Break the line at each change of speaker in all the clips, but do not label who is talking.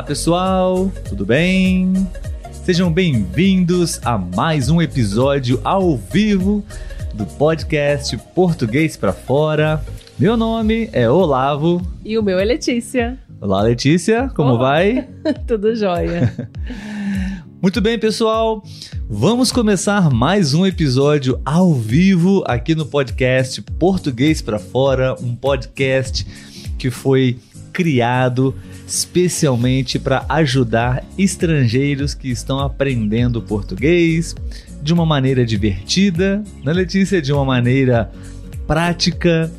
Olá pessoal, tudo bem? Sejam bem-vindos a mais um episódio ao vivo do podcast Português para Fora. Meu nome é Olavo.
E o meu é Letícia.
Olá, Letícia, como
Olá.
vai?
Tudo jóia.
Muito bem, pessoal. Vamos começar mais um episódio ao vivo aqui no podcast Português para Fora, um podcast que foi criado especialmente para ajudar estrangeiros que estão aprendendo português de uma maneira divertida, né, Letícia? De uma maneira prática.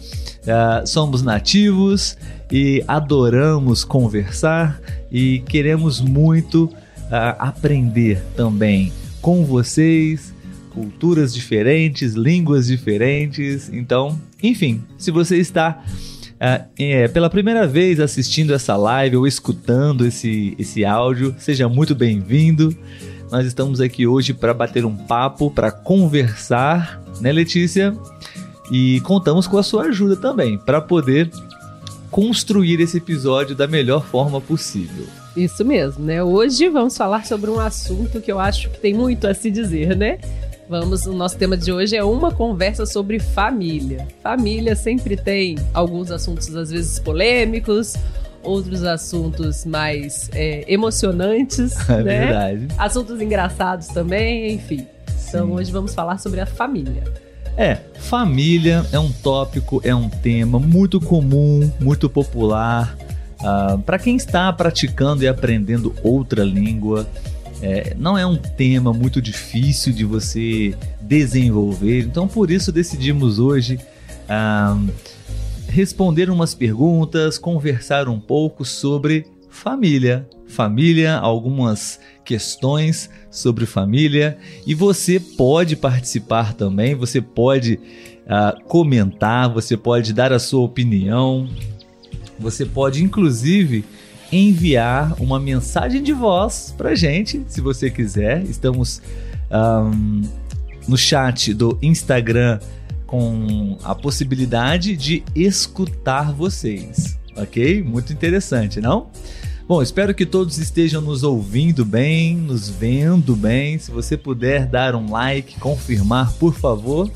Ah, somos nativos e adoramos conversar e queremos muito ah, aprender também com vocês, culturas diferentes, línguas diferentes. Então, enfim, se você está ah, é, pela primeira vez assistindo essa live ou escutando esse, esse áudio, seja muito bem-vindo. Nós estamos aqui hoje para bater um papo, para conversar, né, Letícia? E contamos com a sua ajuda também para poder construir esse episódio da melhor forma possível.
Isso mesmo, né? Hoje vamos falar sobre um assunto que eu acho que tem muito a se dizer, né? Vamos, o nosso tema de hoje é uma conversa sobre família. Família sempre tem alguns assuntos às vezes polêmicos, outros assuntos mais é, emocionantes,
É
né?
verdade.
Assuntos engraçados também, enfim. Então
Sim.
hoje vamos falar sobre a família.
É, família é um tópico, é um tema muito comum, muito popular. para quem está praticando e aprendendo outra língua, é, não é um tema muito difícil de você desenvolver. Então, por isso decidimos hoje ah, responder umas perguntas, conversar um pouco sobre família. Família, algumas questões sobre família e você pode participar também, você pode ah, comentar, você pode dar a sua opinião, você pode inclusive enviar uma mensagem de voz pra gente, se você quiser. Estamos ahm, no chat do Instagram com a possibilidade de escutar vocês, ok? Muito interessante, não? Bom, espero que todos estejam nos ouvindo bem, nos vendo bem. Se você puder dar um like, confirmar, por favor.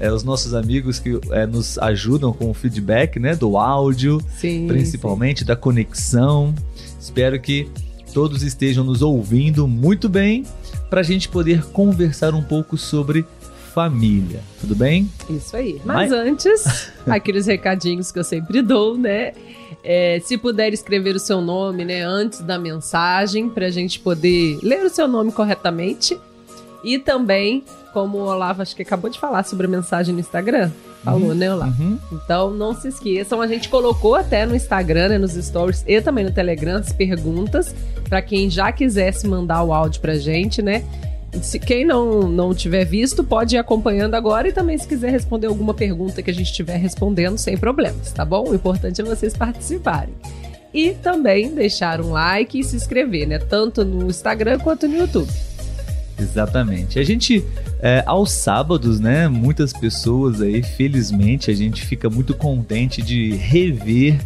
É, os nossos amigos que é, nos ajudam com o feedback né, do áudio,
Sim.
principalmente da conexão. Espero que todos estejam nos ouvindo muito bem para a gente poder conversar um pouco sobre família. Tudo bem?
sim. Isso aí. Mas
Mas-
antes, aqueles recadinhos que eu sempre dou, né? É, se puder escrever o seu nome, né, antes da mensagem, para a gente poder ler o seu nome corretamente. E também, como o Olavo acho que acabou de falar sobre a mensagem no Instagram. Falou, né, Olavo?
Uhum.
Então não se esqueçam, a gente colocou até no Instagram, né, nos stories e também no Telegram as perguntas para quem já quisesse mandar o áudio pra gente, né? Se quem não não tiver visto pode ir acompanhando agora e também se quiser responder alguma pergunta que a gente estiver respondendo sem problemas, tá bom? O importante é vocês participarem. E também deixar um like e se inscrever, né? Tanto no Instagram quanto no YouTube.
Exatamente. A gente, é, aos sábados, né? Muitas pessoas aí, felizmente, a gente fica muito contente de rever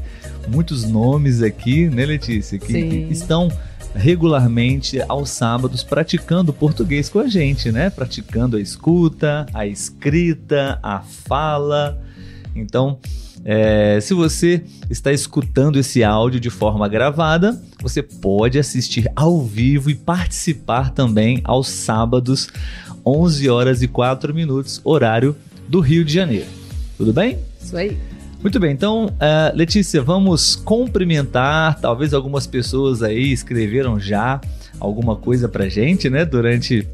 muitos nomes aqui, né, Letícia? Que, que estão regularmente aos sábados praticando português com a gente, né? Praticando a escuta, a escrita, a fala. Então, é, se você está escutando esse áudio de forma gravada, você pode assistir ao vivo e participar também aos sábados, 11 horas e 4 minutos, horário do Rio de Janeiro. Tudo bem?
Isso aí.
Muito bem, então, eh, Letícia, vamos cumprimentar. Talvez algumas pessoas aí escreveram já alguma coisa pra gente, né? Durante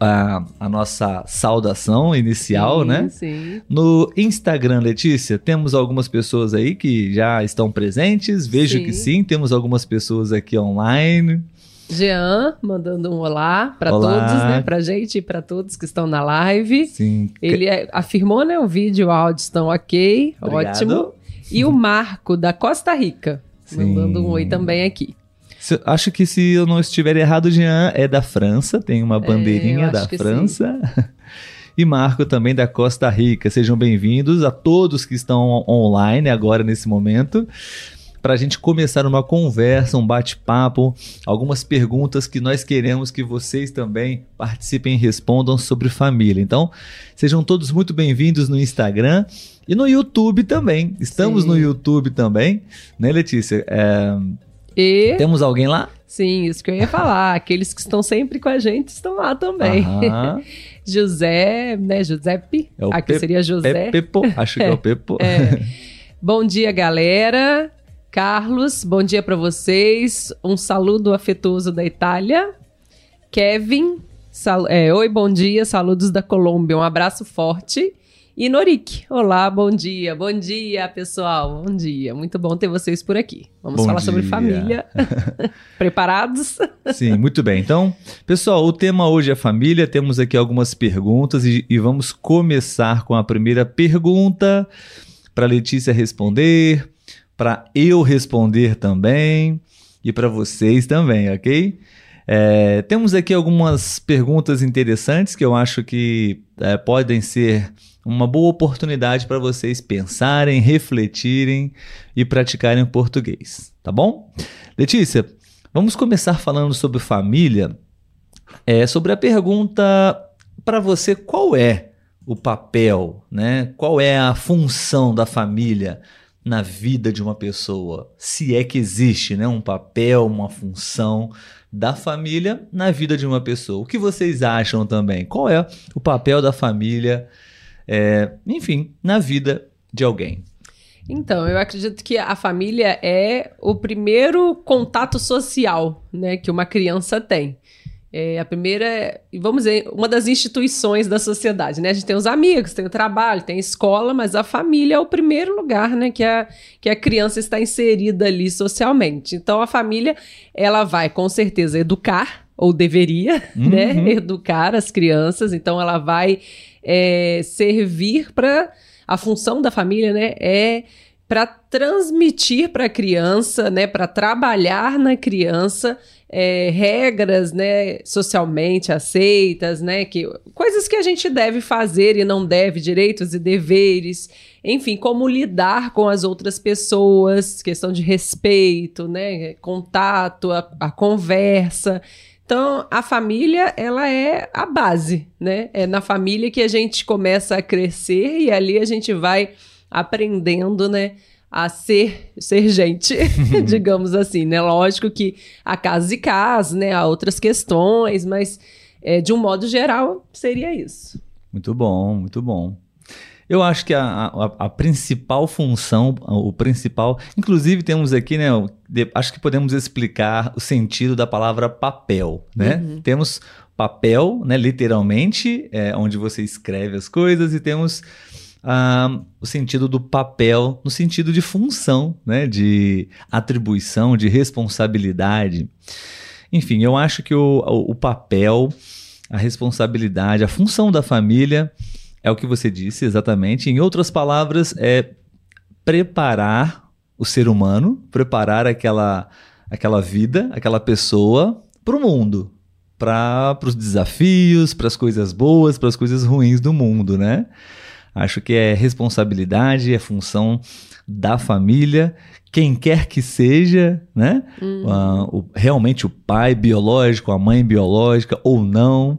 a, a nossa saudação inicial,
sim,
né?
Sim.
No Instagram, Letícia, temos algumas pessoas aí que já estão presentes. Vejo
Sim.
que sim, temos algumas pessoas aqui online.
Jean mandando um olá para todos, né? Pra gente e para todos que estão na live.
Sim.
Ele é- afirmou, né? O vídeo e o áudio estão ok,
Obrigado.
ótimo. E o Marco, da Costa Rica, mandando um oi também aqui.
Se- Acho que se eu não estiver errado, Jean é da França, tem uma bandeirinha
É,
da França. E Marco também da Costa Rica. Sejam bem-vindos a todos que estão on- online agora nesse momento. para a gente começar uma conversa, um bate-papo, algumas perguntas que nós queremos que vocês também participem e respondam sobre família. Então, sejam todos muito bem-vindos no Instagram e no YouTube também. Estamos Sim. no YouTube também, né, Letícia? É... Temos alguém lá?
Sim, isso que eu ia falar. Aqueles que estão sempre com a gente estão lá também. José, né? Giuseppe.
É Aqui seria José. Pepo, acho que é, é o Pepo.
É. Bom dia, galera. Carlos, bom dia para vocês. Um saludo afetuoso da Itália. Kevin, sal, é, oi, bom dia. Saludos da Colômbia. Um abraço forte. E Norik, olá, bom dia, bom dia, pessoal, bom dia. Muito bom ter vocês por aqui. Vamos bom falar dia. sobre família. Preparados?
Sim, muito bem. Então, pessoal, o tema hoje é família. Temos aqui algumas perguntas e, e vamos começar com a primeira pergunta para Letícia responder, para eu responder também e para vocês também, ok? É, temos aqui algumas perguntas interessantes que eu acho que é, podem ser uma boa oportunidade para vocês pensarem, refletirem e praticarem o português, tá bom? Letícia, vamos começar falando sobre família. É, sobre a pergunta para você, qual é o papel, né? Qual é a função da família na vida de uma pessoa? Se é que existe, né, um papel, uma função da família na vida de uma pessoa. O que vocês acham também? Qual é o papel da família? É, enfim, na vida de alguém.
Então, eu acredito que a família é o primeiro contato social né, que uma criança tem. É a primeira, vamos dizer, uma das instituições da sociedade, né? A gente tem os amigos, tem o trabalho, tem a escola, mas a família é o primeiro lugar, né? Que a, que a criança está inserida ali socialmente. Então, a família, ela vai, com certeza, educar, ou deveria, né? uhum. né? Educar as crianças. Então, ela vai é, servir para a função da família, né, é para transmitir para a criança, né, para trabalhar na criança é, regras, né, socialmente aceitas, né, que coisas que a gente deve fazer e não deve, direitos e deveres, enfim, como lidar com as outras pessoas, questão de respeito, né, contato, a, a conversa. Então, a família, ela é a base, né? É na família que a gente começa a crescer e ali a gente vai aprendendo, né? A ser, ser gente, digamos assim, né? Lógico que há casos e casos, né? Há outras questões, mas é, de um modo geral seria isso.
Muito bom, muito bom. Eu acho que a, a, a, principal função, o principal. Inclusive, temos aqui, né? De, acho que podemos explicar o sentido da palavra papel, né? Uhum. Temos papel, né? Literalmente, é, onde você escreve as coisas, e temos ah, o sentido do papel no sentido de função, né? De atribuição, de responsabilidade. Enfim, eu acho que o, o, o papel, a responsabilidade, a função da família é o que você disse exatamente. Em outras palavras, é preparar o ser humano, preparar aquela, aquela vida, aquela pessoa para o mundo, para os desafios, para as coisas boas, para as coisas ruins do mundo, né? Acho que é responsabilidade, é função da família, quem quer que seja, né? Uh, o, realmente o pai biológico, a mãe biológica ou não,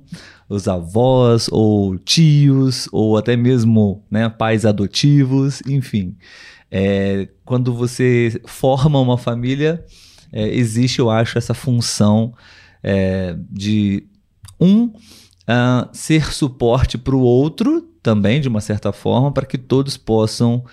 os avós ou tios ou até mesmo né, pais adotivos, enfim. É, quando você forma uma família, é, existe, eu acho, essa função é, de um uh, ser suporte para o outro também, de uma certa forma, para que todos possam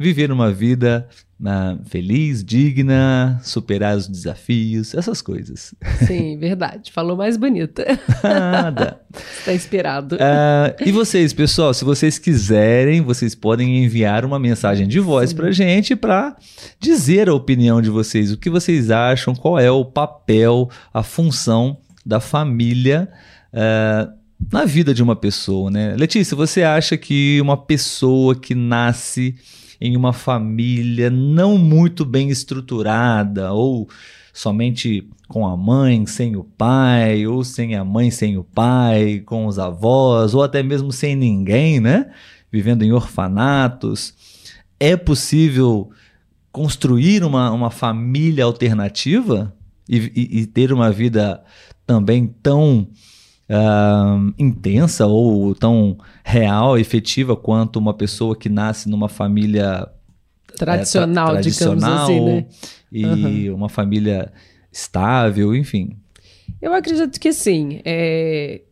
viver uma vida uh, feliz, digna, superar os desafios, essas coisas.
Sim, verdade. Falou mais bonita. Nada. Está inspirado.
Uh, e vocês, pessoal, se vocês quiserem, vocês podem enviar uma mensagem de voz para gente para dizer a opinião de vocês, o que vocês acham, qual é o papel, a função da família. Uh, na vida de uma pessoa, né? Letícia, você acha que uma pessoa que nasce em uma família não muito bem estruturada ou somente com a mãe sem o pai, ou sem a mãe sem o pai, com os avós, ou até mesmo sem ninguém, né? Vivendo em orfanatos. É possível construir uma, uma família alternativa e, e, e ter uma vida também tão uh, intensa ou tão real, efetiva quanto uma pessoa que nasce numa família
tradicional, é, tra tradicional digamos assim, né?
E uhum. uma família estável, enfim.
Eu acredito que sim. É,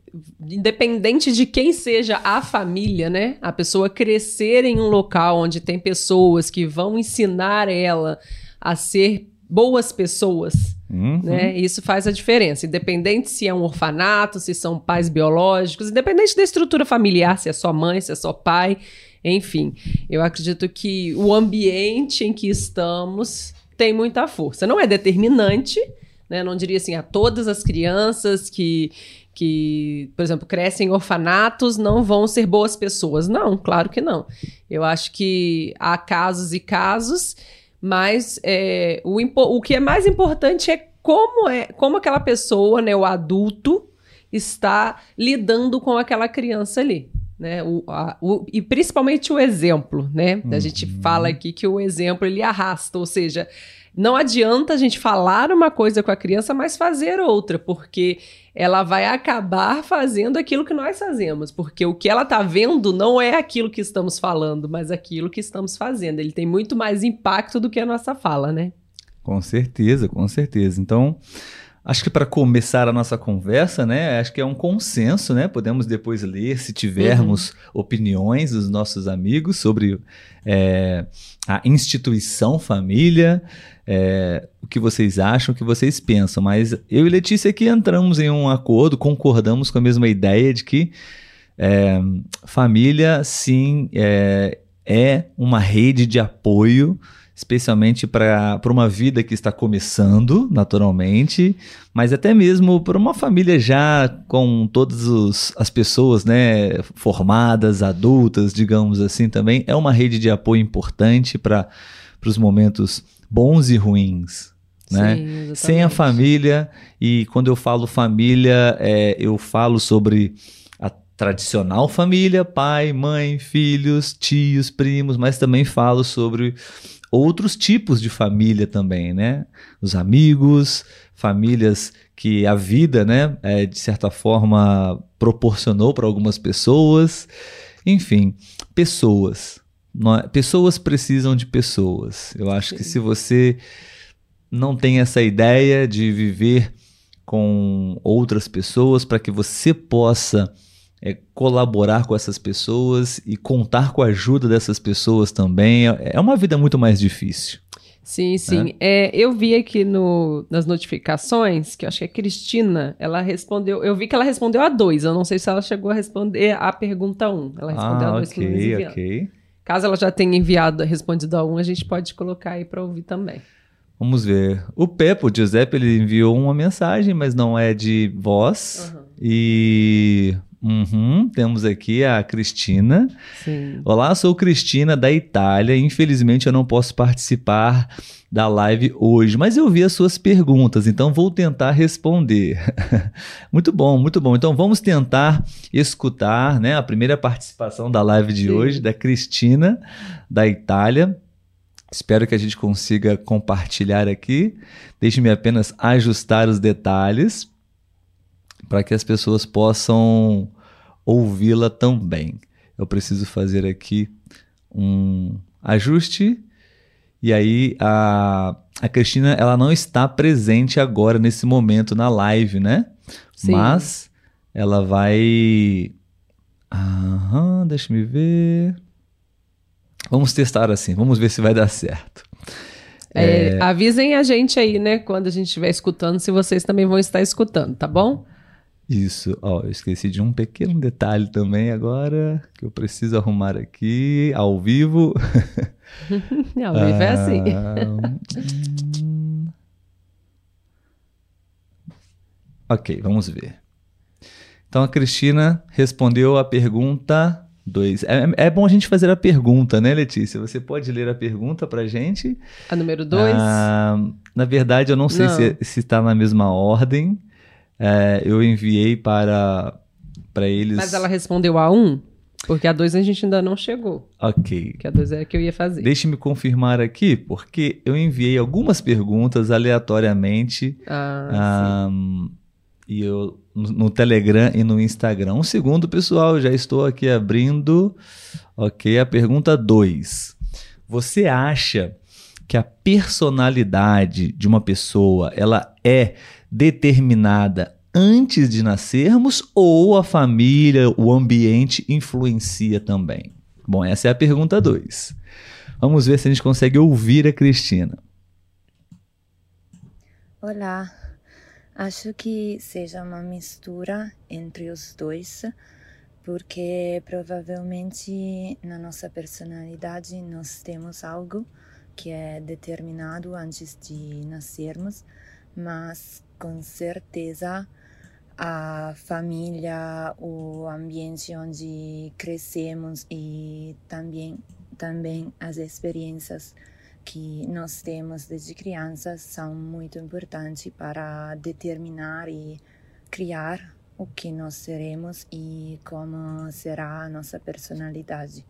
independente de quem seja a família, né? A pessoa crescer em um local onde tem pessoas que vão ensinar ela a ser boas pessoas, uhum. né? Isso faz a diferença. Independente se é um orfanato, se são pais biológicos, independente da estrutura familiar, se é só mãe, se é só pai, enfim. Eu acredito que o ambiente em que estamos tem muita força. Não é determinante, né? Não diria assim, a todas as crianças que que, por exemplo, crescem em orfanatos não vão ser boas pessoas. Não, claro que não. Eu acho que há casos e casos, mas é, o, o que é mais importante é como é como aquela pessoa, né, o adulto, está lidando com aquela criança ali. Né, o, a, o, e principalmente o exemplo, né? Uhum. A gente fala aqui que o exemplo ele arrasta, ou seja, não adianta a gente falar uma coisa com a criança, mas fazer outra, porque ela vai acabar fazendo aquilo que nós fazemos, porque o que ela está vendo não é aquilo que estamos falando, mas aquilo que estamos fazendo. Ele tem muito mais impacto do que a nossa fala, né?
Com certeza, com certeza. Então, Acho que para começar a nossa conversa, né, acho que é um consenso, né? Podemos depois ler, se tivermos uhum. opiniões dos nossos amigos sobre é, a instituição família, é, o que vocês acham, o que vocês pensam. Mas eu e Letícia aqui entramos em um acordo, concordamos com a mesma ideia de que é, família, sim, é, é uma rede de apoio especialmente para uma vida que está começando, naturalmente, mas até mesmo para uma família já com todas os, as pessoas né, formadas, adultas, digamos assim, também. É uma rede de apoio importante para os momentos bons e ruins. Né? Sim, Sem a família, e quando eu falo família, é, eu falo sobre a tradicional família, pai, mãe, filhos, tios, primos, mas também falo sobre outros tipos de família também, né? Os amigos, famílias que a vida, né, é, de certa forma proporcionou para algumas pessoas. Enfim, pessoas. É, pessoas precisam de pessoas. Eu acho Sim. que se você não tem essa ideia de viver com outras pessoas para que você possa é, colaborar com essas pessoas e contar com a ajuda dessas pessoas também. É, é uma vida muito mais difícil.
Sim, sim. É, eu vi aqui no, nas notificações que eu acho que a Cristina, ela respondeu. Eu vi que ela respondeu a dois. Eu não sei se ela chegou a responder a pergunta um. Ela respondeu
ah,
a dois
ok, ok.
Caso ela já tenha enviado, respondido a um, a gente pode colocar aí para ouvir também.
Vamos ver. O Pepo, o Giuseppe, ele enviou uma mensagem, mas não é de voz. Uhum. E Uhum, temos aqui a Cristina. Sim. Olá, sou Cristina da Itália. Infelizmente eu não posso participar da live hoje, mas eu vi as suas perguntas, então vou tentar responder. muito bom, muito bom. Então vamos tentar escutar, né, a primeira participação da live de Sim. hoje da Cristina da Itália. Espero que a gente consiga compartilhar aqui. Deixe-me apenas ajustar os detalhes para que as pessoas possam ouvi-la também. Eu preciso fazer aqui um ajuste e aí a, a Cristina ela não está presente agora nesse momento na live, né? Sim. Mas ela vai. Aham, deixa me ver. Vamos testar assim, vamos ver se vai dar certo.
É, é... Avisem a gente aí, né, quando a gente estiver escutando, se vocês também vão estar escutando, tá bom?
Isso, ó, eu esqueci de um pequeno detalhe também agora que eu preciso arrumar aqui ao vivo.
ao vivo é assim.
ok, vamos ver. Então a Cristina respondeu a pergunta 2. É, é, bom a gente fazer a pergunta, né, Letícia? Você pode ler a pergunta pra gente?
A número 2? Ah,
na verdade, eu não sei não. se está na mesma ordem é, eu enviei para, para eles.
Mas ela respondeu a um? Porque a 2 a gente ainda não chegou.
Ok.
Que a 2 era que eu ia fazer.
Deixe-me confirmar aqui, porque eu enviei algumas perguntas aleatoriamente
Ah,
ah, e eu, no, no Telegram e no Instagram. Um segundo, pessoal, já estou aqui abrindo. Ok, a pergunta 2. Você acha que a personalidade de uma pessoa ela é determinada antes de nascermos ou a família, o ambiente influencia também? Bom, essa é a pergunta 2. Vamos ver se a gente consegue ouvir a Cristina.
Olá, acho que seja uma mistura entre os dois, porque provavelmente na nossa personalidade nós temos algo que é determinado antes de nascermos, mas com certeza a família, o ambiente onde crescemos e também também as experiências que nós temos desde crianças são muito importantes para determinar e criar o que nós seremos e como será a nossa personalidade.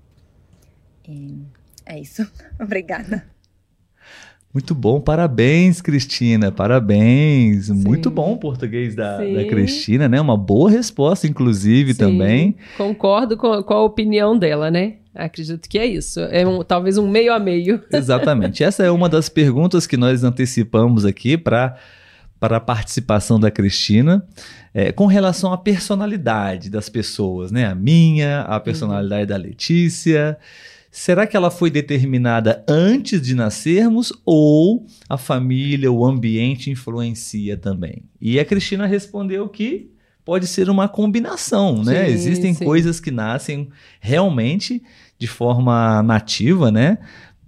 E é isso. Obrigada.
Muito bom, parabéns, Cristina, parabéns.
Sim.
Muito bom o português da, da Cristina, né? Uma boa resposta, inclusive,
sim.
também.
Concordo com, com a opinião dela, né? Acredito que é isso. É um, talvez um meio a meio.
Exatamente. Essa é uma das perguntas que nós antecipamos aqui para para a participação da Cristina, é, com relação à personalidade das pessoas, né? A minha, a personalidade da Letícia. Será que ela foi determinada antes de nascermos ou a família, o ambiente influencia também? E a Cristina respondeu que pode ser uma combinação, né?
Sim,
Existem
sim.
coisas que nascem realmente de forma nativa, né?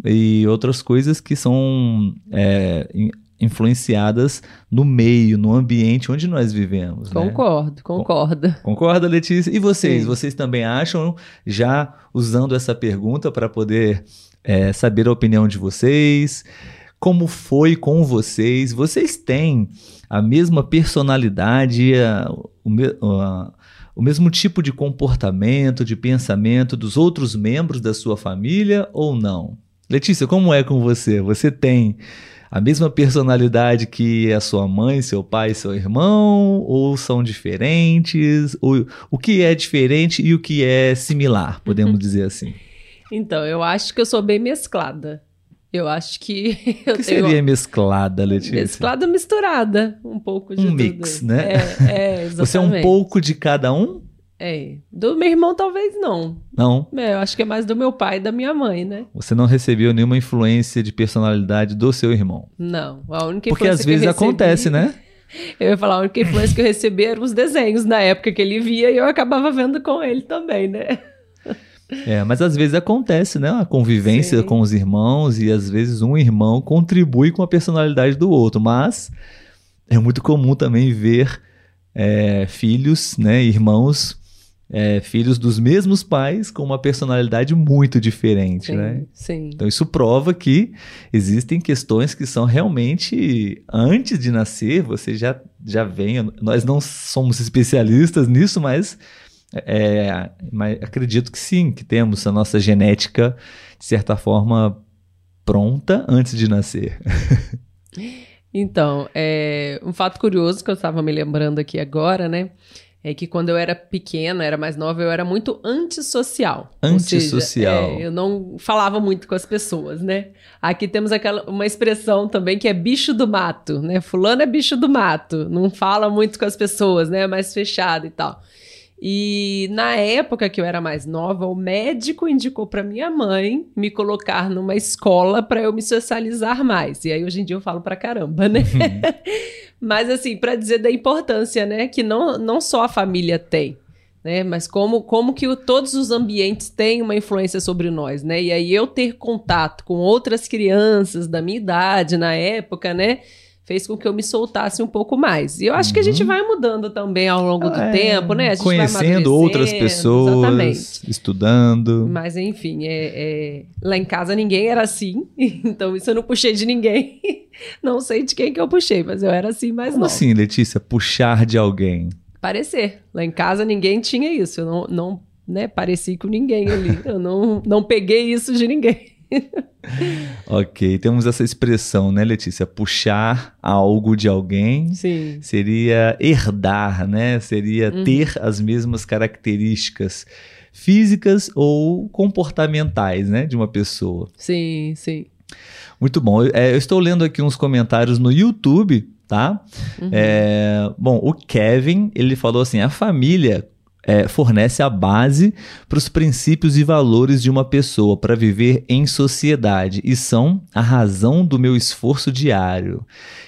E outras coisas que são é, influenciadas no meio, no ambiente onde nós vivemos. né?
Concordo, concordo.
Concorda, Letícia? E vocês?
Sim.
Vocês também acham, já usando essa pergunta para poder é, saber a opinião de vocês? Como foi com vocês? Vocês têm a mesma personalidade, a- o, a- o mesmo tipo de comportamento, de pensamento dos outros membros da sua família ou não? Letícia, como é com você? Você tem a mesma personalidade que a sua mãe, seu pai, seu irmão? Ou são diferentes? O, o que é diferente e o que é similar, podemos dizer assim?
Então, eu acho que eu sou bem mesclada. Eu acho que eu
O que
tenho
seria mesclada, Letícia?
mesclada misturada, um pouco de
Um
tudo.
mix, né?
É, é exatamente.
Você é um pouco de cada um?
É. Do meu irmão talvez não.
Não.
É, eu acho que é mais do meu pai e da minha mãe, né?
Você não recebeu nenhuma influência de personalidade do seu irmão.
Não. A única
Porque às vezes
recebi-
acontece, né?
Eu ia falar, a única influência que eu recebi eram os desenhos na época que ele via e eu acabava vendo com ele também, né?
É, mas às vezes acontece, né? A convivência
Sim.
com os irmãos e às vezes um irmão contribui com a personalidade do outro, mas é muito comum também ver é, filhos, né? Irmãos, é, filhos dos mesmos pais com uma personalidade muito diferente,
Sim,
né?
sim.
Então isso prova que existem questões que são realmente antes de nascer, você já já vem. Nós não somos especialistas nisso, mas, é, mas acredito que sim, que temos a nossa genética de certa forma pronta antes de nascer.
Então, é, um fato curioso que eu estava me lembrando aqui agora, né? É que quando eu era pequena, era mais nova, eu era muito antissocial. Ou seja,
Antissocial.
é, eu não falava muito com as pessoas, né? Aqui temos aquela uma expressão também que é bicho do mato, né? Fulano é bicho do mato, não fala muito com as pessoas, né? É mais fechado e tal. E na época que eu era mais nova, o médico indicou para minha mãe me colocar numa escola para eu me socializar mais. E aí hoje em dia eu falo pra caramba, né? Mas assim, para dizer da importância, né, que não, não só a família tem, né, mas como como que o- todos os ambientes têm uma influência sobre nós, né? E aí eu ter contato com outras crianças da minha idade na época, né, fez com que eu me soltasse um pouco mais. E eu acho que a gente vai mudando também ao longo do
É,
tempo, né?
Conhecendo outras pessoas,
Exatamente.
estudando.
Mas enfim, é, é, lá em casa ninguém era assim, então isso eu não puxei de ninguém. Não sei de quem que eu puxei, mas eu era assim mais
Como
nova.
assim, Letícia? Puxar de alguém?
Parecer. Lá em casa ninguém tinha isso. Eu não, não, né, pareci com ninguém ali. Eu não, não peguei isso de ninguém.
ok, temos essa expressão, né, Letícia? Puxar algo de alguém
Sim.
seria herdar, né? Seria uhum. ter as mesmas características físicas ou comportamentais, né, de uma pessoa.
Sim, sim.
Muito bom. É, eu estou lendo aqui uns comentários no YouTube, tá? Uhum. É, bom, o Kevin, ele falou assim, a família é, fornece a base para os princípios e valores de uma pessoa para viver em sociedade e são a razão do meu esforço diário.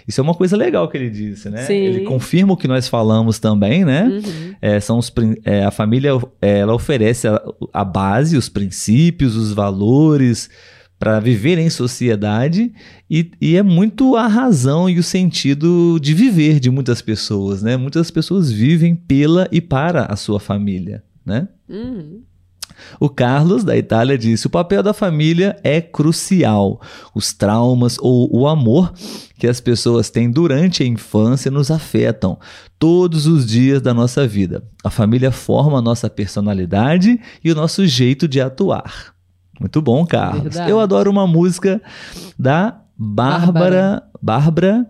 Isso é uma coisa legal que ele disse, né?
Sim.
Ele confirma o que nós falamos também, né? Uhum. É, são os, é, a família ela oferece a, a base, os princípios, os valores para viver em sociedade e, e, é muito a razão e o sentido de viver de muitas pessoas, né? Muitas pessoas vivem pela e para a sua família, né?
Uhum.
O Carlos, da Itália, disse: o papel da família é crucial. Os traumas ou o amor que as pessoas têm durante a infância nos afetam todos os dias da nossa vida. A família forma a nossa personalidade e o nosso jeito de atuar. Muito bom, Carlos. Verdade. Eu adoro uma música da Bárbara. Bárbara.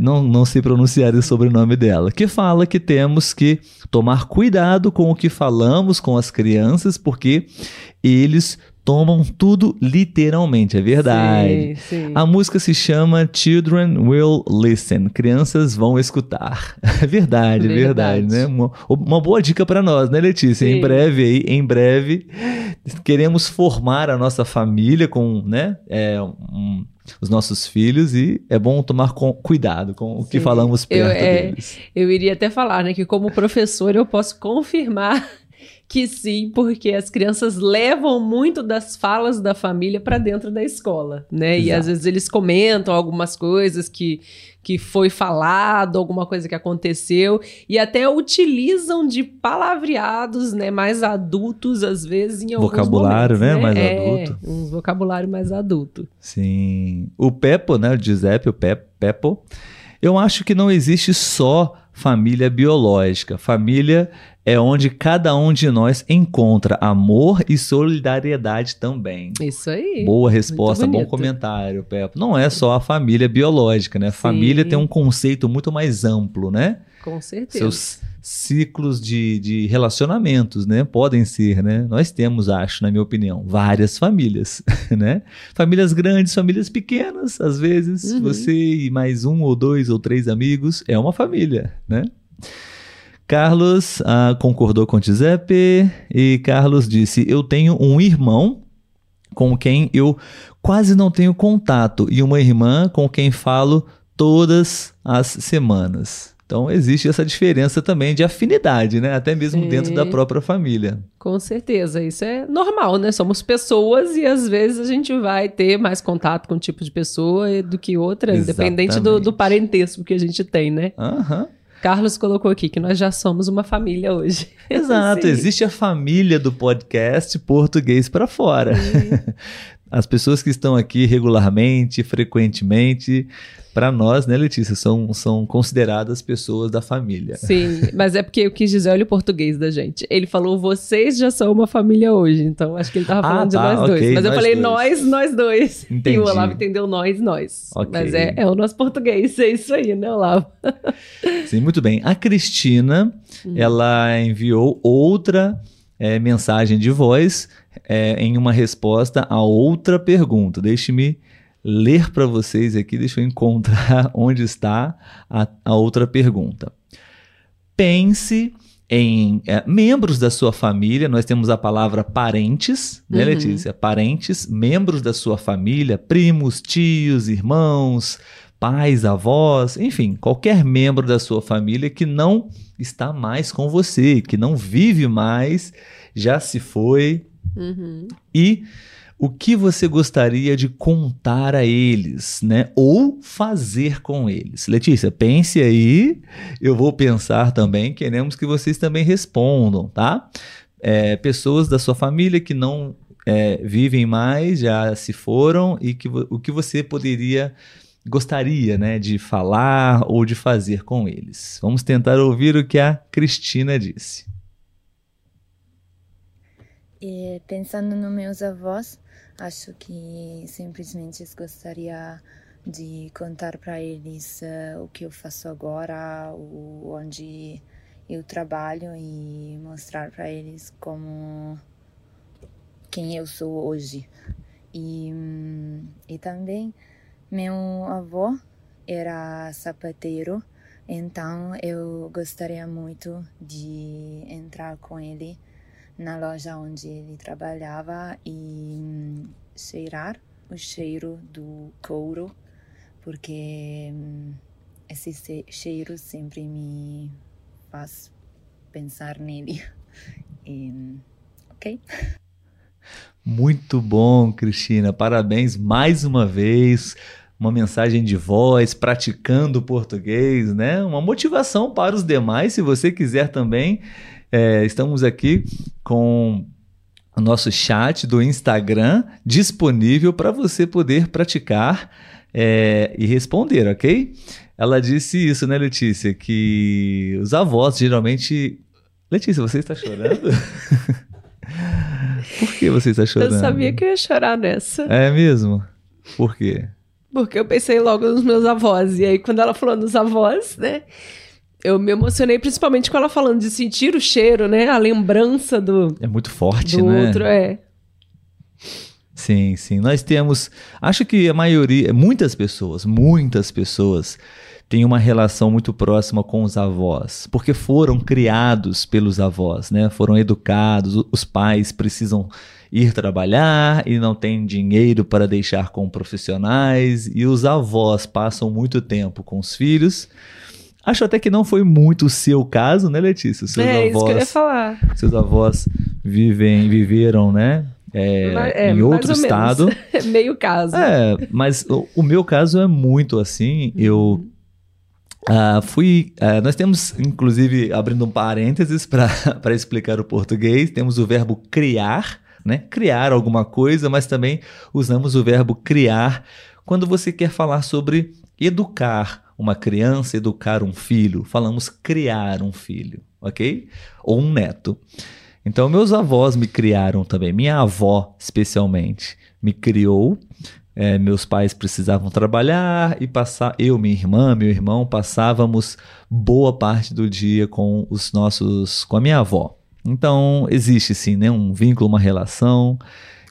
Não, não sei pronunciar o sobrenome dela, que fala que temos que tomar cuidado com o que falamos com as crianças, porque eles tomam tudo literalmente, é verdade.
Sim, sim.
A música se chama Children Will Listen, crianças vão escutar. É verdade, é verdade, verdade né? Uma, uma, boa dica para nós, né, Letícia? Sim. Em breve aí, em breve, queremos formar a nossa família com, né, é, um, os nossos filhos e é bom tomar com, cuidado com o que falamos perto eu, é, deles.
Eu iria até falar, né, que como professor eu posso confirmar que sim, porque as crianças levam muito das falas da família para dentro da escola, né? Exato. E às vezes eles comentam algumas coisas que, que foi falado, alguma coisa que aconteceu, e até utilizam de palavreados, né, mais adultos às vezes em alguns
vocabulário,
momentos,
né, mais
é,
adulto.
Um vocabulário mais adulto.
Sim. O Peppo, né, o Giuseppe, o Peppo, eu acho que não existe só família biológica. Família é onde cada um de nós encontra amor e solidariedade também.
Isso aí.
Boa resposta, bom comentário, Pepo. Não é só a família biológica, né? Sim. Família tem um conceito muito mais amplo, né?
Com certeza.
Seus ciclos de, de relacionamentos, né? Podem ser, né? Nós temos, acho, na minha opinião, várias famílias, né? Famílias grandes, famílias pequenas, às vezes. Uhum. Você e mais um ou dois ou três amigos é uma família, né? Carlos ah, concordou com Giuseppe e Carlos disse: Eu tenho um irmão com quem eu quase não tenho contato e uma irmã com quem falo todas as semanas. Então existe essa diferença também de afinidade, né? Até mesmo Sim. dentro da própria família.
Com certeza, isso é normal, né? Somos pessoas e às vezes a gente vai ter mais contato com um tipo de pessoa do que outra, Exatamente. independente do, do parentesco que a gente tem, né?
Uhum.
Carlos colocou aqui que nós já somos uma família hoje.
Exato, existe a família do podcast português para fora. As pessoas que estão aqui regularmente, frequentemente, para nós, né, Letícia, são, são consideradas pessoas da família.
Sim, mas é porque eu quis dizer, olha o português da gente. Ele falou, vocês já são uma família hoje. Então, acho que ele estava falando ah, tá, de nós okay, dois. Mas eu falei, dois. nós, nós dois.
Entendi.
E o Olavo entendeu nós, nós. Okay. Mas é, é o nosso português, é isso aí, né, Olavo?
Sim, muito bem. A Cristina, hum. ela enviou outra é, mensagem de voz é, em uma resposta a outra pergunta. Deixe-me ler para vocês aqui, deixa eu encontrar onde está a, a outra pergunta. Pense em é, membros da sua família, nós temos a palavra parentes, né, uhum. Letícia? Parentes, membros da sua família, primos, tios, irmãos, pais, avós, enfim, qualquer membro da sua família que não está mais com você, que não vive mais, já se foi.
Uhum.
E o que você gostaria de contar a eles, né? Ou fazer com eles? Letícia, pense aí. Eu vou pensar também. Queremos que vocês também respondam, tá? É, pessoas da sua família que não é, vivem mais, já se foram e que o que você poderia gostaria, né, de falar ou de fazer com eles. Vamos tentar ouvir o que a Cristina disse.
E pensando nos meus avós, acho que simplesmente gostaria de contar para eles uh, o que eu faço agora, o, onde eu trabalho e mostrar para eles como quem eu sou hoje. E, e também meu avô era sapateiro, então eu gostaria muito de entrar com ele na loja onde ele trabalhava e hum, cheirar o cheiro do couro, porque hum, esse cheiro sempre me faz pensar nele. E, ok?
Muito bom, Cristina. Parabéns mais uma vez. Uma mensagem de voz, praticando português, né? Uma motivação para os demais, se você quiser também. É, estamos aqui com o nosso chat do Instagram disponível para você poder praticar é, e responder, ok? Ela disse isso, né, Letícia? Que os avós geralmente. Letícia, você está chorando? Por que você está chorando?
Eu sabia que eu ia chorar nessa.
É mesmo? Por quê?
Porque eu pensei logo nos meus avós. E aí, quando ela falou nos avós, né? Eu me emocionei principalmente com ela falando de sentir o cheiro, né? A lembrança do.
É muito forte,
do
né?
outro, é.
Sim, sim. Nós temos. Acho que a maioria, muitas pessoas, muitas pessoas têm uma relação muito próxima com os avós, porque foram criados pelos avós, né? Foram educados, os pais precisam ir trabalhar e não têm dinheiro para deixar com profissionais, e os avós passam muito tempo com os filhos. Acho até que não foi muito o seu caso, né, Letícia?
Seus é, avós, isso que eu ia falar.
Seus avós vivem, viveram, né? É, é, em outro estado.
É meio caso.
É, mas o, o, meu caso é muito assim. Uhum. Eu uh, fui. Uh, nós temos, inclusive, abrindo um parênteses para explicar o português, temos o verbo criar, né? Criar alguma coisa, mas também usamos o verbo criar quando você quer falar sobre educar uma criança, educar um filho. Falamos criar um filho, ok? Ou um neto. Então, meus avós me criaram também. Minha avó, especialmente, me criou. É, meus pais precisavam trabalhar e passar. Eu, minha irmã, meu irmão, passávamos boa parte do dia com os nossos, com a minha avó. Então existe sim, né, um vínculo, uma relação.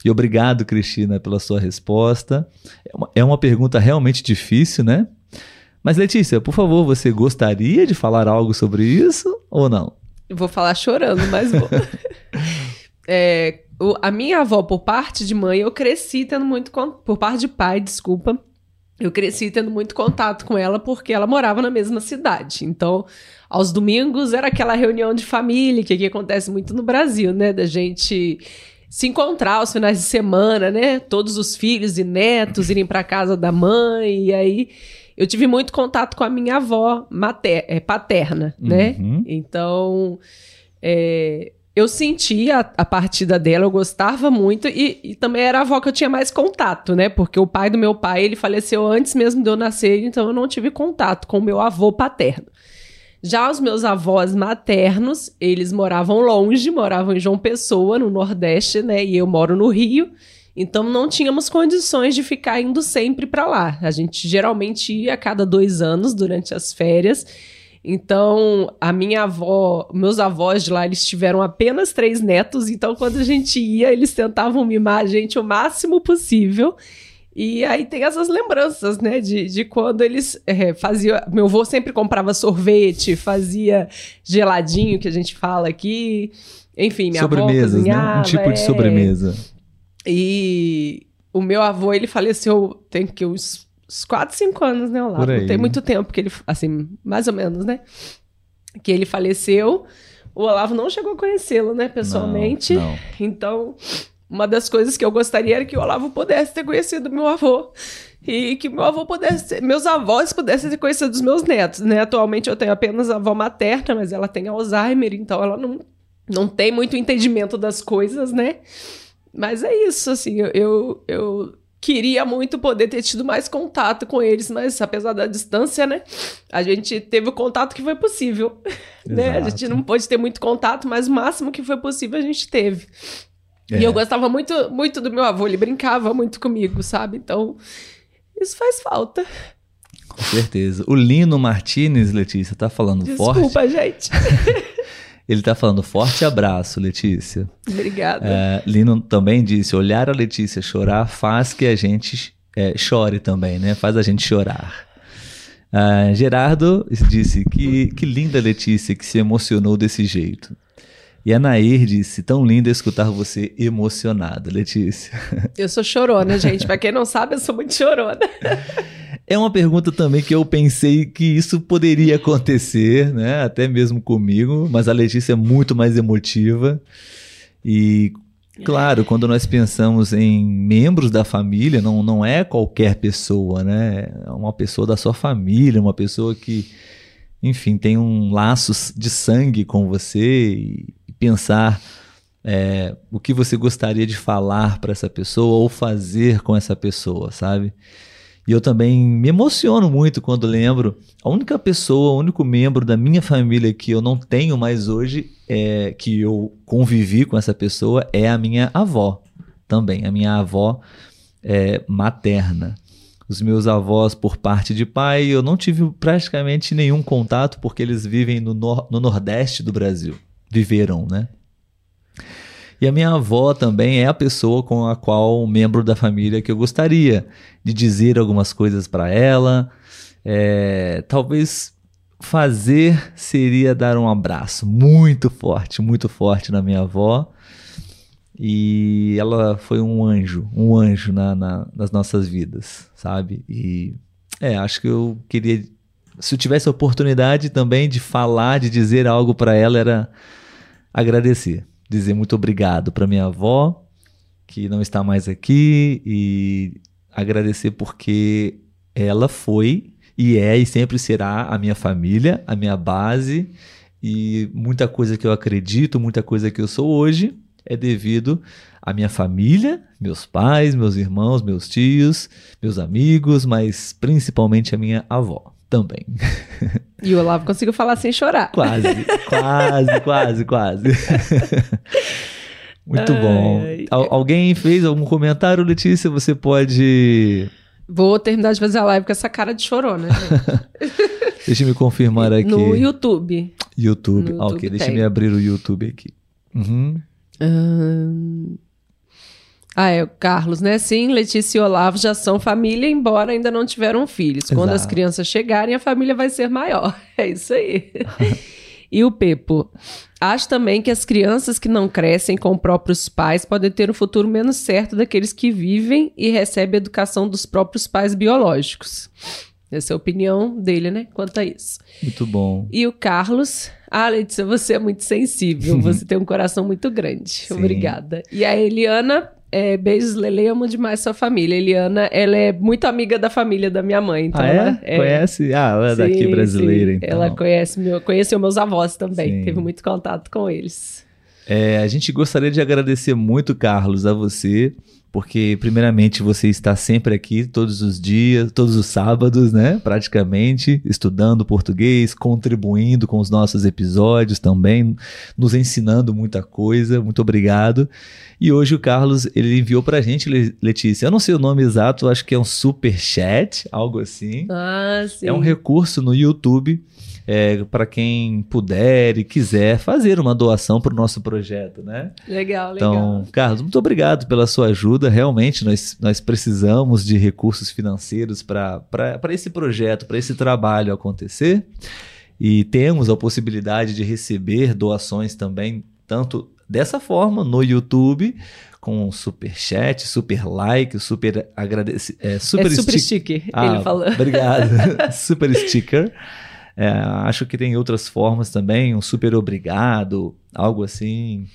E obrigado, Cristina, pela sua resposta. É uma, é uma pergunta realmente difícil, né? Mas Letícia, por favor, você gostaria de falar algo sobre isso ou não?
Vou falar chorando, mas vou. é, o, a minha avó, por parte de mãe, eu cresci tendo muito. Por parte de pai, desculpa. Eu cresci tendo muito contato com ela porque ela morava na mesma cidade. Então, aos domingos era aquela reunião de família que, que acontece muito no Brasil, né? Da gente se encontrar aos finais de semana, né? Todos os filhos e netos irem para casa da mãe e aí eu tive muito contato com a minha avó mater, é, paterna, né? Uhum. Então, é, eu sentia a, a, partida dela, eu gostava muito e, e, também era a avó que eu tinha mais contato, né? Porque o pai do meu pai, ele faleceu antes mesmo de eu nascer, então eu não tive contato com o meu avô paterno. Já os meus avós maternos, eles moravam longe, moravam em João Pessoa, no Nordeste, né? E eu moro no Rio. Então não tínhamos condições de ficar indo sempre para lá. A gente geralmente ia a cada dois anos durante as férias. Então, a minha avó, meus avós de lá, eles tiveram apenas três netos. Então, quando a gente ia, eles tentavam mimar a gente o máximo possível. E aí tem essas lembranças, né, de, de quando eles é, faziam. Meu avô sempre comprava sorvete, fazia geladinho, que a gente fala aqui. Enfim, minha
Sobremesas,
avó cozinhava,
né? Um tipo de é...
E o meu avô, ele faleceu tem que uns, uns 4, 5 anos, né, Olavo? Não tem muito tempo que ele, assim, mais ou menos, né? Que ele faleceu. O Olavo não chegou a conhecê-lo, né, pessoalmente.
Não, não.
Então, uma das coisas que eu gostaria era que o Olavo pudesse ter conhecido meu avô. E que meu avô pudesse, meus avós pudessem ter conhecido os meus netos, né? Atualmente eu tenho apenas a avó materna, mas ela tem Alzheimer, então ela não, não tem muito entendimento das coisas, né? Mas é isso, assim, eu, eu, eu queria muito poder ter tido mais contato com eles, mas apesar da distância, né, a gente teve o contato que foi possível, né? A gente não pôde ter muito contato, mas o máximo que foi possível a gente teve. É. E eu gostava muito, muito do meu avô, ele brincava muito comigo, sabe? Então, isso faz falta.
Com certeza. O Lino Martinez, Letícia, tá falando
Desculpa,
forte.
Desculpa, gente.
Ele tá falando forte abraço, Letícia.
Obrigada.
É, Lino também disse: olhar a Letícia chorar faz que a gente é, chore também, né? Faz a gente chorar. Uh, Gerardo disse que, que linda Letícia que se emocionou desse jeito. E a Nair disse: tão lindo escutar você emocionada, Letícia.
Eu sou chorona, gente. Pra quem não sabe, eu sou muito chorona.
É uma pergunta também que eu pensei que isso poderia acontecer, né? Até mesmo comigo, mas a Letícia é muito mais emotiva. E, claro, quando nós pensamos em membros da família, não, não é qualquer pessoa, né? É uma pessoa da sua família, uma pessoa que, enfim, tem um laço de sangue com você. E, pensar é, o que você gostaria de falar para essa pessoa ou fazer com essa pessoa, sabe? E eu também me emociono muito quando lembro. A única pessoa, o único membro da minha família que eu não tenho mais hoje, é, que eu convivi com essa pessoa, é a minha avó também. A minha avó é, materna. Os meus avós, por parte de pai, eu não tive praticamente nenhum contato porque eles vivem no, nor no Nordeste do Brasil viveram, né? E a minha avó também é a pessoa com a qual um membro da família que eu gostaria de dizer algumas coisas para ela. É, talvez fazer seria dar um abraço muito forte, muito forte na minha avó. E ela foi um anjo, um anjo na, na, nas nossas vidas, sabe? E é, acho que eu queria se eu tivesse a oportunidade também de falar, de dizer algo para ela, era agradecer. Dizer muito obrigado para minha avó, que não está mais aqui, e agradecer porque ela foi e é e sempre será a minha família, a minha base, e muita coisa que eu acredito, muita coisa que eu sou hoje é devido à minha família, meus pais, meus irmãos, meus tios, meus amigos, mas principalmente a minha avó também.
E o Olavo conseguiu falar sem chorar.
Quase, quase, quase, quase. Muito ai, bom. Ai. alguém fez algum comentário, Letícia? Você pode.
Vou terminar de fazer a live com essa cara de chorona, gente.
Deixa eu me confirmar aqui.
No YouTube.
YouTube. No ah, ok, deixa eu abrir o YouTube aqui. Uhum.
Hum... Ah, é o Carlos, né? Sim, Letícia e Olavo já são família, embora ainda não tiveram filhos. Exato. Quando as crianças chegarem, a família vai ser maior. É isso aí. e o Pepo. Acho também que as crianças que não crescem com próprios pais podem ter um futuro menos certo daqueles que vivem e recebem a educação dos próprios pais biológicos. Essa é a opinião dele, né? Quanto a isso.
Muito bom.
E o Carlos. Ah, Letícia, você é muito sensível. você tem um coração muito grande. Sim. Obrigada. E a Eliana é, beijos, Lele, amo demais sua família. Eliana, ela é muito amiga da família da minha mãe. Então
ah,
é?
é? Conhece? Ah, ela é sim, daqui brasileira, sim. então.
Ela conhece meu, conheceu meus avós também. Sim. Teve muito contato com eles.
É, a gente gostaria de agradecer muito, Carlos, a você porque primeiramente você está sempre aqui todos os dias, todos os sábados, né, praticamente, estudando português, contribuindo com os nossos episódios também, nos ensinando muita coisa. Muito obrigado. E hoje o Carlos, ele enviou pra gente, Letícia, eu não sei o nome exato, acho que é um super chat, algo assim.
Ah, sim.
É um recurso no YouTube é, para quem puder e quiser fazer uma doação para o nosso projeto, né?
Legal,
legal. Então, Carlos, muito obrigado pela sua ajuda. Realmente, nós, nós precisamos de recursos financeiros para esse projeto, para esse trabalho acontecer. E temos a possibilidade de receber doações também, tanto dessa forma no YouTube, com super chat, super like, super agradecimento. É, super,
é super sticker, ah, ele falou.
Obrigado. super sticker. É, acho que tem outras formas também, um super obrigado, algo assim.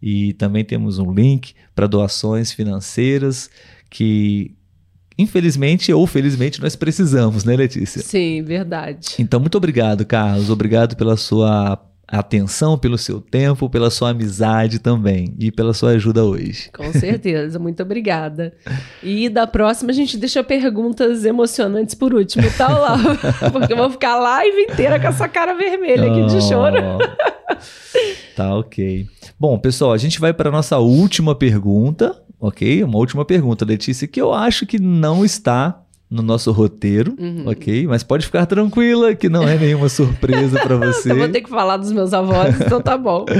E também temos um link para doações financeiras que infelizmente ou felizmente nós precisamos, né, Letícia?
Sim, verdade.
Então, muito obrigado, Carlos. Obrigado pela sua atenção, pelo seu tempo, pela sua amizade também e pela sua ajuda hoje.
Com certeza, muito obrigada. E da próxima a gente deixa perguntas emocionantes por último, tá lá? Porque eu vou ficar a live inteira com essa cara vermelha aqui de choro.
Tá ok. Bom, pessoal, a gente vai para nossa última pergunta, ok? Uma última pergunta, Letícia, que eu acho que não está no nosso roteiro,
Uhum.
ok? Mas pode ficar tranquila que não é nenhuma surpresa para você.
Eu vou ter que falar dos meus avós, então tá bom.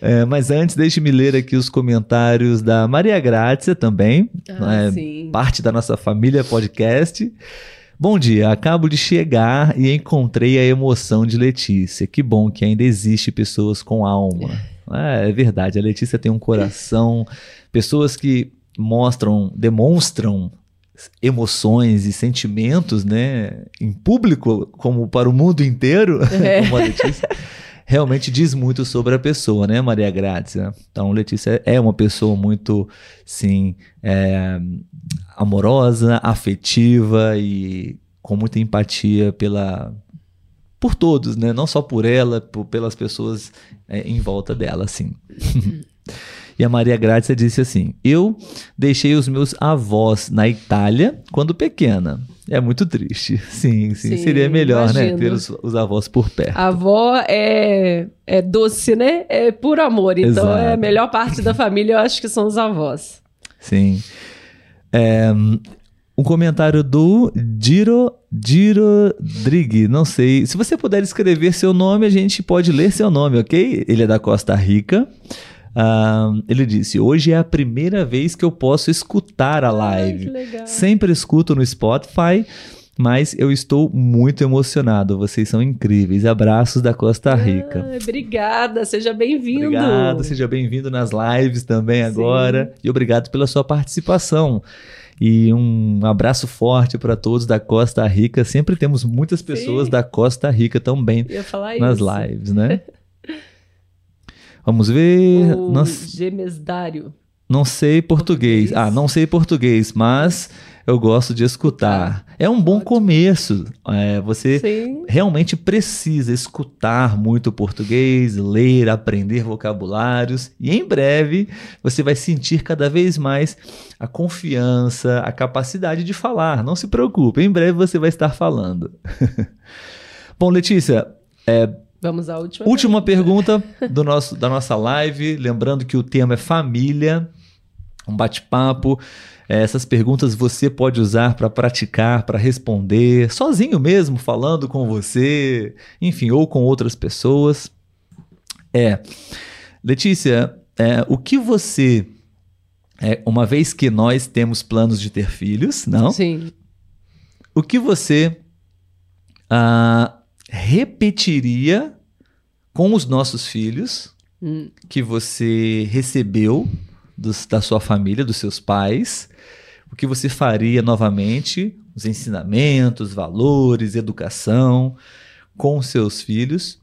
É, mas antes, deixe-me ler aqui os comentários da Maria Grácia também,
Ah, sim.
parte da nossa família podcast. Bom dia, acabo de chegar e encontrei a emoção de Letícia. Que bom que ainda existe pessoas com alma. É, é verdade, a Letícia tem um coração, pessoas que mostram, demonstram emoções e sentimentos, né, em público, como para o mundo inteiro,
É.
como a Letícia realmente diz muito sobre a pessoa, né, Maria Grácia? Então, Letícia é uma pessoa muito, sim, é, amorosa, afetiva e com muita empatia pela por todos, né? Não só por ela, por- pelas pessoas é, em volta dela, assim. e a Maria Grácia disse assim: Eu deixei os meus avós na Itália quando pequena. É muito triste. Sim, sim.
Sim,
Seria melhor, né?
imagino.
Ter os, os avós por perto.
A avó é, é doce, né? É por amor. Então
Exato.
é a melhor parte da família, eu acho que são os avós.
Sim. É, um comentário do Diro, Diro Drig, não sei. Se você puder escrever seu nome, a gente pode ler seu nome, ok? Ele é da Costa Rica. Ah, ele disse: Hoje é a primeira vez que eu posso escutar a
Ai, que
live.
legal.
Sempre escuto no Spotify, mas eu estou muito emocionado. Vocês são incríveis. Abraços da Costa Rica.
Ai, obrigada, seja bem-vindo.
Obrigado, seja bem-vindo nas lives também
Sim.
agora. E obrigado pela sua participação. E um abraço forte para todos da Costa Rica. Sempre temos muitas pessoas
Sim.
da Costa Rica também nas
isso.
lives, né? Vamos ver.
O
Não,
gemesdário.
não sei português.
Português.
Ah, não sei português, mas eu gosto de escutar. É um bom
Ótimo.
começo. É, você
Sim.
realmente precisa escutar muito português, ler, aprender vocabulários e em breve você vai sentir cada vez mais a confiança, a capacidade de falar. Não se preocupe, em breve você vai estar falando. Bom, Letícia,
Vamos à última.
última pergunta do nosso, da nossa live. Lembrando que o tema é família, um bate-papo. Essas perguntas você pode usar para praticar, para responder, sozinho mesmo, falando com você, enfim, ou com outras pessoas. É, Letícia, é, o que você, é, uma vez que nós temos planos de ter filhos, não?
Sim.
O que você ah, repetiria com os nossos filhos
Hum.
que você recebeu dos- da sua família, dos seus pais? O que você faria novamente? Os ensinamentos, valores, educação com os seus filhos?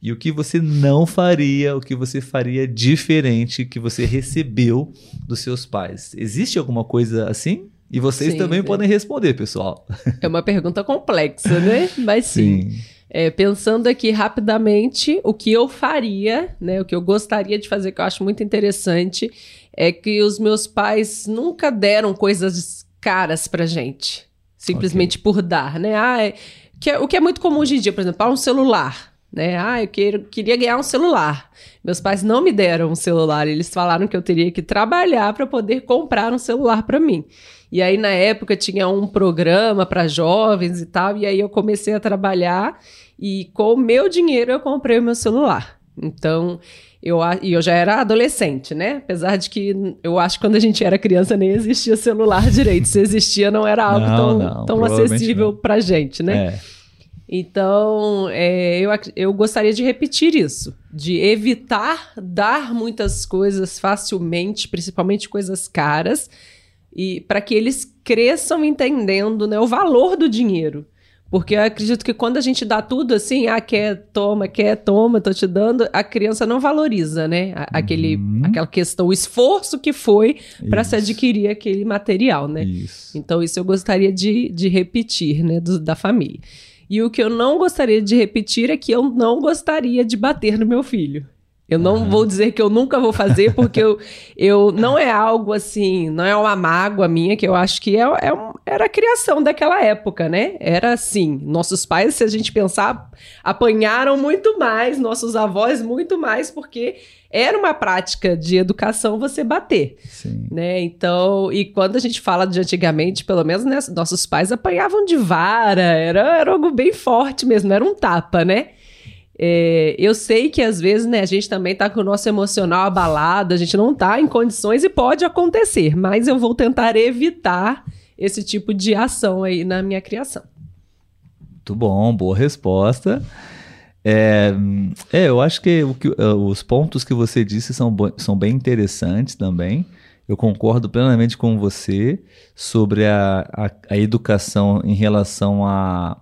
E o que você não faria, o que você faria diferente que você recebeu dos seus pais? Existe alguma coisa assim? E vocês
Sim,
também
é.
podem responder, pessoal.
É uma pergunta complexa, né? Mas sim. É, pensando aqui rapidamente, o que eu faria, né? O que eu gostaria de fazer, que eu acho muito interessante, é que os meus pais nunca deram coisas caras pra gente. Simplesmente por dar, né? Ah, é- que é- o que é muito comum hoje em dia, por exemplo, ah, um celular. Né? Ah, eu quero- queria ganhar um celular. Meus pais não me deram um celular, eles falaram que eu teria que trabalhar para poder comprar um celular para mim. E aí, na época, tinha um programa para jovens e tal, e aí eu comecei a trabalhar e com o meu dinheiro eu comprei o meu celular. Então, eu, e eu já era adolescente, né? Apesar de que eu acho que quando a gente era criança nem existia celular direito. Se existia, não era algo
Não,
tão,
não,
tão acessível
não.
pra gente, né?
É.
Então, é, eu, eu gostaria de repetir isso, de evitar dar muitas coisas facilmente, principalmente coisas caras, e para que eles cresçam entendendo né, o valor do dinheiro. Porque eu acredito que quando a gente dá tudo assim, ah, quer, toma, quer, toma, tô te dando, a criança não valoriza, né? A- Aquele,
Uhum.
Aquela questão, o esforço que foi para se adquirir aquele material, né?
Isso.
Então, isso eu gostaria de, de repetir, né, do- da família. E o que eu não gostaria de repetir é que eu não gostaria de bater no meu filho. Eu não uhum. vou dizer que eu nunca vou fazer, porque eu, eu não é algo assim, não é uma mágoa minha, que eu acho que é, é um, era a criação daquela época, né? Era assim. Nossos pais, se a gente pensar, apanharam muito mais, nossos avós muito mais, porque era uma prática de educação você bater. Sim. Né? Então, e quando a gente fala de antigamente, pelo menos né, nossos pais apanhavam de vara, era, era algo bem forte mesmo, era um tapa, né? É, eu sei que às vezes né, a gente também tá com o nosso emocional abalado, a gente não tá em condições e pode acontecer, mas eu vou tentar evitar esse tipo de ação aí na minha criação.
Muito bom, boa resposta. É, é eu acho que, o que os pontos que você disse são, são bem interessantes também. Eu concordo plenamente com você sobre a, a, a educação em relação a,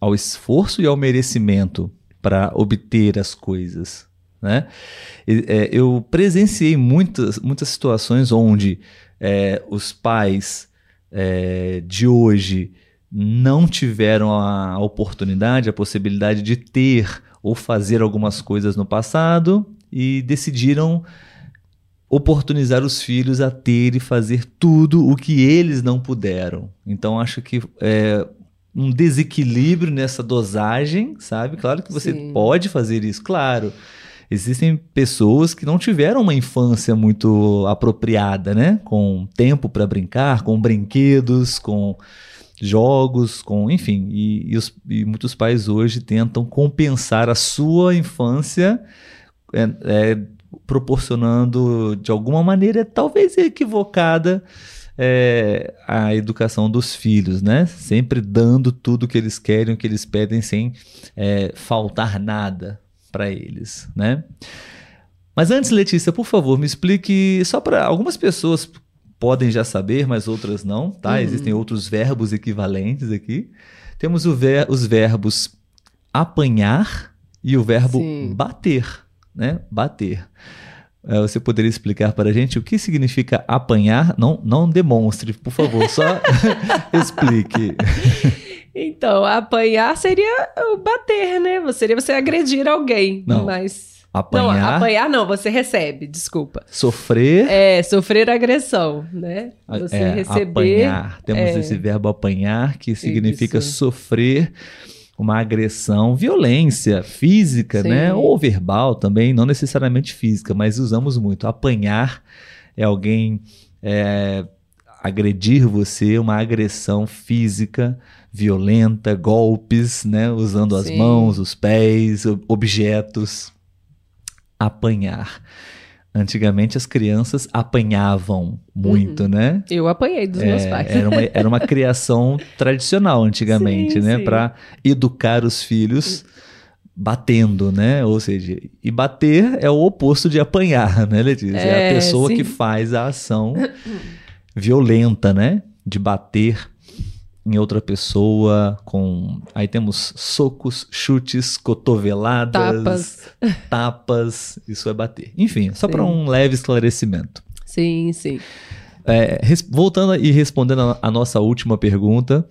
ao esforço e ao merecimento para obter as coisas. Né? É, eu presenciei muitas, muitas situações onde é, os pais é, de hoje não tiveram a oportunidade, a possibilidade de ter ou fazer algumas coisas no passado e decidiram oportunizar os filhos a ter e fazer tudo o que eles não puderam. Então acho que é, um desequilíbrio nessa dosagem, sabe? Claro que você Sim. pode fazer isso, claro. Existem pessoas que não tiveram uma infância muito apropriada, né? Com tempo para brincar, com brinquedos, com jogos, com enfim. E, e, os, e, muitos pais hoje tentam compensar a sua infância é, é, proporcionando de alguma maneira, talvez equivocada, é, a educação dos filhos, né? Sempre dando tudo o que eles querem, o que eles pedem, sem é, faltar nada para eles, né? Mas antes, Letícia, por favor, me explique só para algumas pessoas podem já saber, mas outras não, tá? Uhum. Existem outros verbos equivalentes aqui. Temos ver, os verbos apanhar e o verbo Sim. bater, né? Bater. É, você poderia explicar para a gente o que significa apanhar? Não, não demonstre, por favor, só explique.
Então, apanhar seria bater, né? Seria você agredir alguém, não. mas
apanhar.
Não, apanhar não, você recebe, desculpa.
Sofrer.
É, sofrer agressão, né? Você é, receber.
Apanhar. Temos é, esse verbo apanhar que significa isso. sofrer uma agressão, violência física, né? Sim. né? Ou verbal também, não necessariamente física, mas usamos muito. Apanhar é alguém é, agredir você, uma agressão física, violenta, golpes, né? Usando as mãos, os pés, objetos. Apanhar. Antigamente as crianças apanhavam muito, uhum. né?
Eu apanhei dos é, meus pais.
Era uma, era uma criação tradicional antigamente, sim, né? Para educar os filhos batendo, né? Ou seja, e bater é o oposto de apanhar, né, Letícia? É, é a pessoa sim. que faz a ação violenta, né? De bater em outra pessoa, com. Aí temos socos, chutes, cotoveladas, tapas. tapas isso é bater. Enfim, só para um leve esclarecimento.
Sim, sim.
É, voltando e respondendo a, a nossa última pergunta,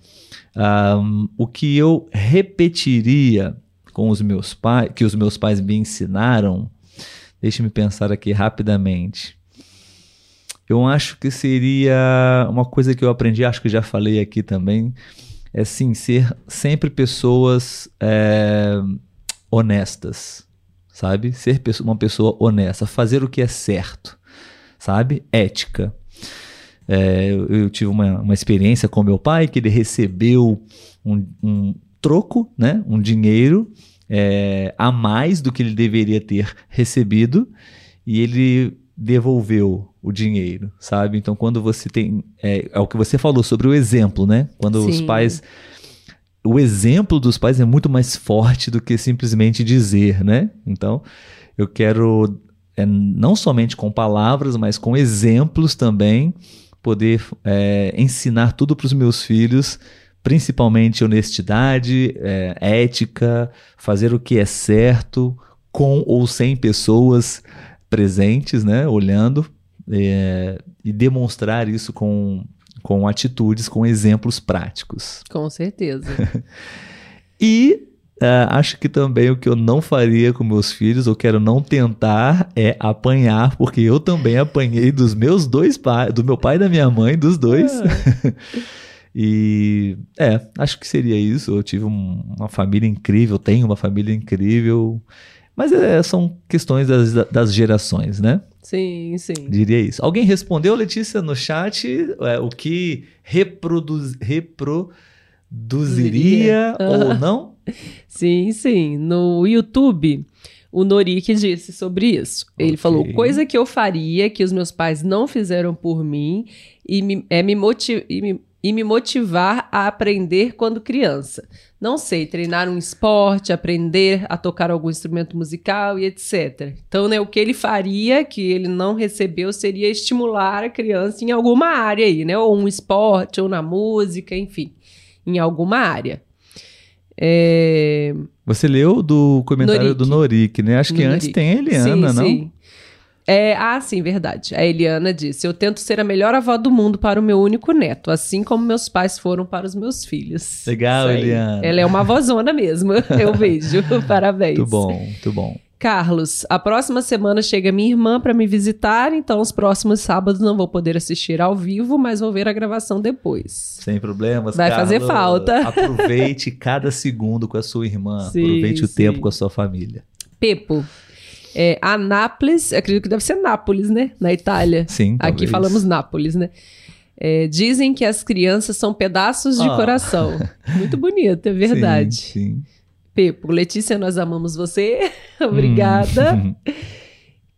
um, o que eu repetiria com os meus pais, que os meus pais me ensinaram, deixe-me pensar aqui rapidamente eu acho que seria uma coisa que eu aprendi, acho que já falei aqui também, é sim, ser sempre pessoas é, honestas, sabe? Ser uma pessoa honesta, fazer o que é certo, sabe? Ética. É, eu, eu, tive uma, uma experiência com meu pai que ele recebeu um, um troco, né? um dinheiro é, a mais do que ele deveria ter recebido e ele devolveu o dinheiro, sabe? Então, quando você tem. É, é o que você falou sobre o exemplo, né? Quando Sim. os pais. O exemplo dos pais é muito mais forte do que simplesmente dizer, né? Então, eu quero, é, não somente com palavras, mas com exemplos também, poder é, ensinar tudo para os meus filhos principalmente honestidade, é, ética, fazer o que é certo, com ou sem pessoas presentes, né, olhando, é, e demonstrar isso com, com atitudes, com exemplos práticos.
Com certeza.
e Uh, acho que também o que eu não faria com meus filhos, ou quero não tentar, é apanhar, porque eu também apanhei dos meus dois pais, do meu pai e da minha mãe, dos dois. Ah. e é, acho que seria isso. Eu tive um, uma família incrível, tenho uma família incrível. Mas é, são questões das, das gerações, né?
Sim, sim.
Diria isso. Alguém respondeu, Letícia, no chat é, o que reproduz, reproduziria ou não?
Sim, sim. No YouTube, o Norik disse sobre isso. Ele okay. falou: coisa que eu faria, que os meus pais não fizeram por mim, e me, é me, motiv e me, e me motivar a aprender quando criança. Não sei, treinar um esporte, aprender a tocar algum instrumento musical e etc. Então, né, o que ele faria, que ele não recebeu, seria estimular a criança em alguma área aí, né? Ou um esporte, ou na música, enfim, em alguma área. É...
Você leu do comentário Norik. do Norik, né? Acho que antes tem a Eliana, sim, não? Sim.
É, ah, sim, verdade. A Eliana disse: Eu tento ser a melhor avó do mundo para o meu único neto, assim como meus pais foram para os meus filhos.
Legal, Eliana.
Ela é uma avózona mesmo, eu vejo. Parabéns.
Muito bom, muito bom.
Carlos, a próxima semana chega minha irmã para me visitar, então os próximos sábados não vou poder assistir ao vivo, mas vou ver a gravação depois.
Sem problemas,
Vai Carlos, fazer falta.
Aproveite cada segundo com a sua irmã, sim, aproveite o tempo com a sua família.
Pepo, é, Anápolis, acredito que deve ser Nápoles, né? Na Itália.
Sim.
Aqui talvez. falamos Nápoles, né? É, dizem que as crianças são pedaços de ah. coração. Muito bonito, é verdade. Sim, sim. Pepo, Letícia, nós amamos você. Obrigada. Hum.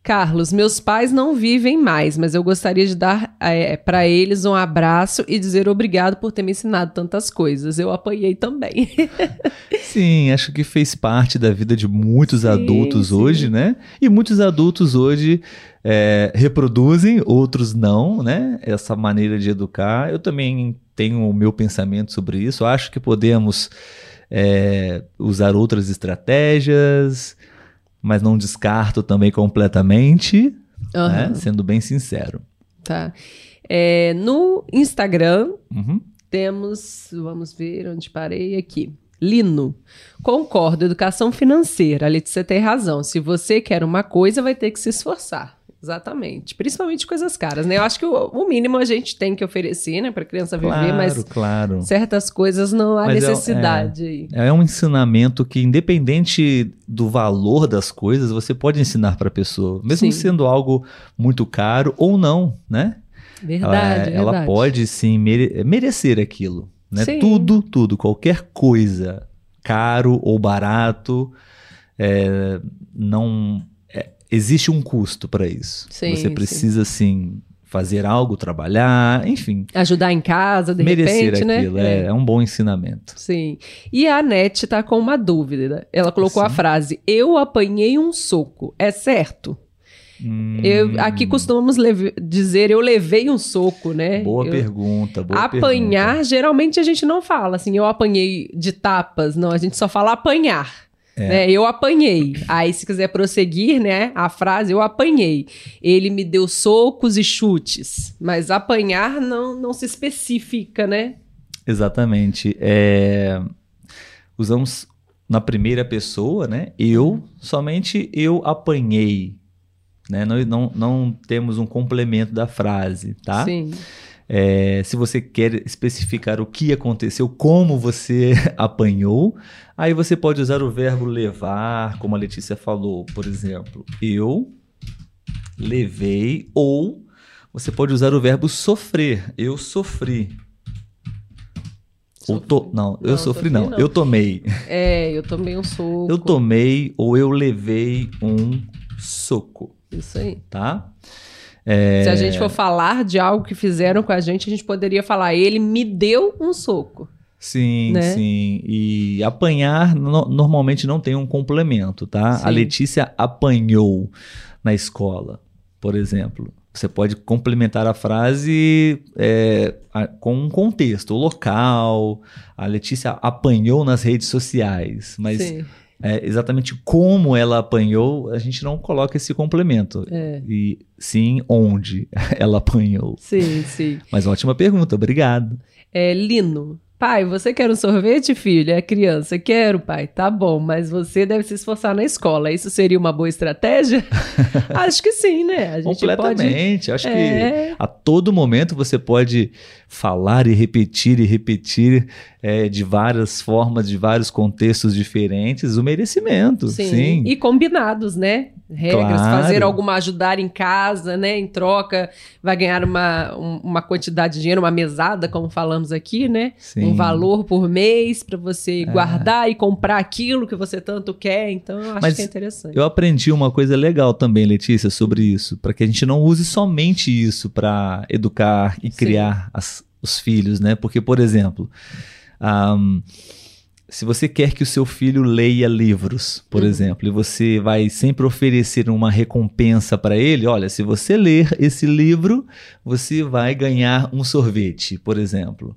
Carlos, meus pais não vivem mais, mas eu gostaria de dar é, para eles um abraço e dizer obrigado por ter me ensinado tantas coisas. Eu apanhei também.
sim, acho que fez parte da vida de muitos sim, adultos sim. hoje, né? E muitos adultos hoje é, reproduzem, outros não, né? Essa maneira de educar. Eu também tenho o meu pensamento sobre isso. Acho que podemos é, usar outras estratégias mas não descarto também completamente, uhum. né? sendo bem sincero.
Tá. É, no Instagram, uhum. temos, vamos ver onde parei aqui. Lino. Concordo, educação financeira. A Letícia tem razão. Se você quer uma coisa, vai ter que se esforçar. Exatamente. Principalmente coisas caras, né? Eu acho que o, o mínimo a gente tem que oferecer, né, para criança viver, claro, mas
claro.
certas coisas não há mas é necessidade.
É, é, é, um ensinamento que, independente do valor das coisas, você pode ensinar para a pessoa, mesmo sim. sendo algo muito caro ou não, né?
Verdade,
ela,
ela
pode sim mere merecer aquilo, né? Sim. Tudo, tudo, qualquer coisa, caro ou barato, é, não existe um custo para isso. Sim, Você precisa, sim. assim, fazer algo, trabalhar, enfim.
Ajudar em casa, de
merecer
repente,
né? aquilo, né? É, é, um bom ensinamento.
Sim. E a Nete tá com uma dúvida. Ela colocou Sim. a frase: Eu apanhei um soco. É certo? Hum... Eu, aqui costumamos dizer eu levei um soco, né?
Boa
eu...
pergunta, boa
Apanhar,
pergunta.
geralmente a gente não fala assim, eu apanhei de tapas, não, a gente só fala apanhar. É. Né? Eu apanhei. Aí, se quiser prosseguir, né? A frase, eu apanhei. Ele me deu socos e chutes. Mas apanhar não, não se especifica, né?
Exatamente. É... Usamos na primeira pessoa, né? Eu, somente eu apanhei. Né? Não, não, não temos um complemento da frase, tá?
Sim.
É, se você quer especificar o que aconteceu, como você apanhou, aí você pode usar o verbo levar, como a Letícia falou, por exemplo, eu levei, ou você pode usar o verbo sofrer, eu sofri. Ou to... Não, eu sofri, sofri não. não, eu tomei.
É, eu tomei um soco.
Eu tomei ou eu levei um soco.
Isso aí.
Tá?
É... Se a gente for falar de algo que fizeram com a gente, a gente poderia falar: ele me deu um soco.
Sim, né? sim. E apanhar no, normalmente não tem um complemento, tá? Sim. A Letícia apanhou na escola, por exemplo. Você pode complementar a frase é, a, com um contexto, o local. A Letícia apanhou nas redes sociais, mas sim é, exatamente como ela apanhou, a gente não coloca esse complemento. É. E sim, onde ela apanhou.
Sim, sim.
Mas ótima pergunta, obrigado.
É, Lino. Pai, você quer um sorvete, filho? É criança. Quero, pai. Tá bom, mas você deve se esforçar na escola. Isso seria uma boa estratégia? Acho que sim, né?
Completamente. Pode... Acho é... que a todo momento você pode falar e repetir e repetir é, de várias formas, de vários contextos diferentes, o merecimento. Sim. sim.
E combinados, né? Regras, claro. fazer alguma ajudar em casa, né? Em troca, vai ganhar uma, uma quantidade de dinheiro, uma mesada, como falamos aqui, né? Sim. Um valor por mês para você é. guardar e comprar aquilo que você tanto quer. Então, eu acho Mas que é interessante.
Eu aprendi uma coisa legal também, Letícia, sobre isso, para que a gente não use somente isso para educar e criar as, os filhos, né? Porque, por exemplo, um, se você quer que o seu filho leia livros, por uhum. exemplo, e você vai sempre oferecer uma recompensa para ele, olha, se você ler esse livro, você vai ganhar um sorvete, por exemplo.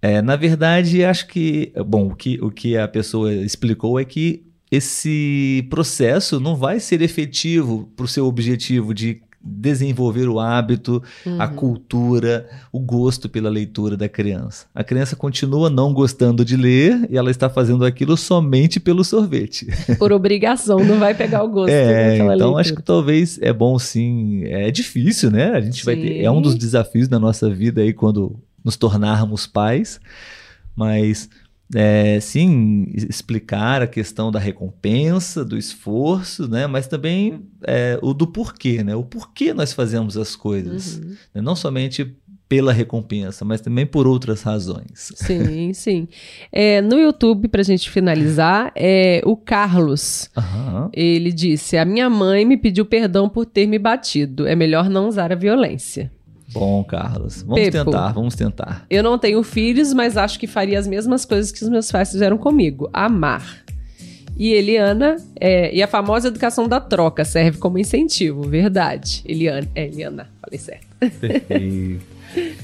É, na verdade, acho que, bom, o que, o que a pessoa explicou é que esse processo não vai ser efetivo para o seu objetivo de desenvolver o hábito, uhum. a cultura, o gosto pela leitura da criança. A criança continua não gostando de ler e ela está fazendo aquilo somente pelo sorvete.
Por obrigação, não vai pegar o gosto.
É, então leitura. acho que talvez é bom sim. É difícil, né? A gente sim. vai ter. É um dos desafios da nossa vida aí quando nos tornarmos pais, mas é, sim, explicar a questão da recompensa, do esforço, né? mas também é, o do porquê, né? o porquê nós fazemos as coisas. Uhum. Né? Não somente pela recompensa, mas também por outras razões.
Sim, sim. É, no YouTube, para a gente finalizar, é o Carlos. Uhum. Ele disse: A minha mãe me pediu perdão por ter me batido. É melhor não usar a violência.
Bom, Carlos. Vamos Pepo, tentar, vamos tentar.
Eu não tenho filhos, mas acho que faria as mesmas coisas que os meus pais fizeram comigo: amar. E Eliana, é, e a famosa educação da troca serve como incentivo, verdade. Eliana, é, Eliana, falei certo.
Perfeito.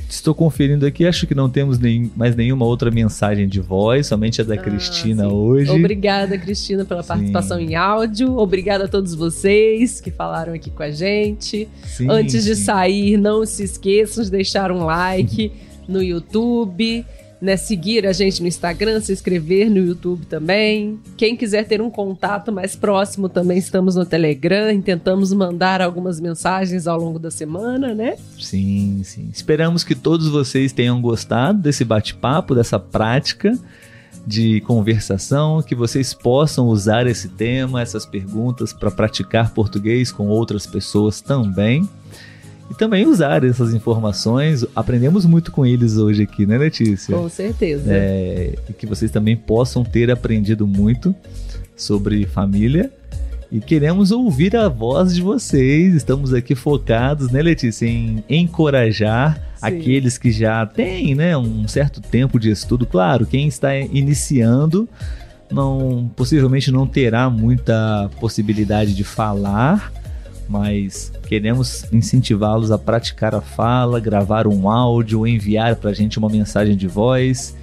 Estou conferindo aqui, acho que não temos nem, mais nenhuma outra mensagem de voz, somente a da ah, Cristina sim. hoje.
Obrigada, Cristina, pela sim. participação em áudio. Obrigada a todos vocês que falaram aqui com a gente. Sim, Antes de sair, não se esqueçam de deixar um like no YouTube né, seguir a gente no Instagram, se inscrever no YouTube também. Quem quiser ter um contato mais próximo, também estamos no Telegram tentamos mandar algumas mensagens ao longo da semana, né?
Sim, sim. Esperamos que todos vocês tenham gostado desse bate-papo, dessa prática de conversação, que vocês possam usar esse tema, essas perguntas para praticar português com outras pessoas também e também usar essas informações. Aprendemos muito com eles hoje aqui, né, Letícia?
Com certeza.
É, e que vocês também possam ter aprendido muito sobre família. E queremos ouvir a voz de vocês. Estamos aqui focados, né, Letícia, em encorajar Sim. aqueles que já têm né, um certo tempo de estudo. Claro, quem está iniciando não possivelmente não terá muita possibilidade de falar mas queremos incentivá-los a praticar a fala, gravar um áudio, enviar para a gente uma mensagem de voz.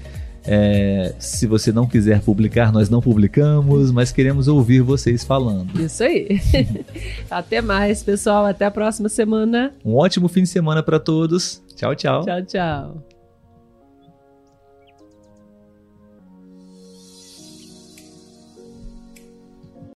É, se você não quiser publicar, nós não publicamos, mas queremos ouvir vocês falando.
Isso aí. Até mais, pessoal. Até a próxima semana.
Um ótimo fim de semana para todos. Tchau, tchau.
Tchau, tchau.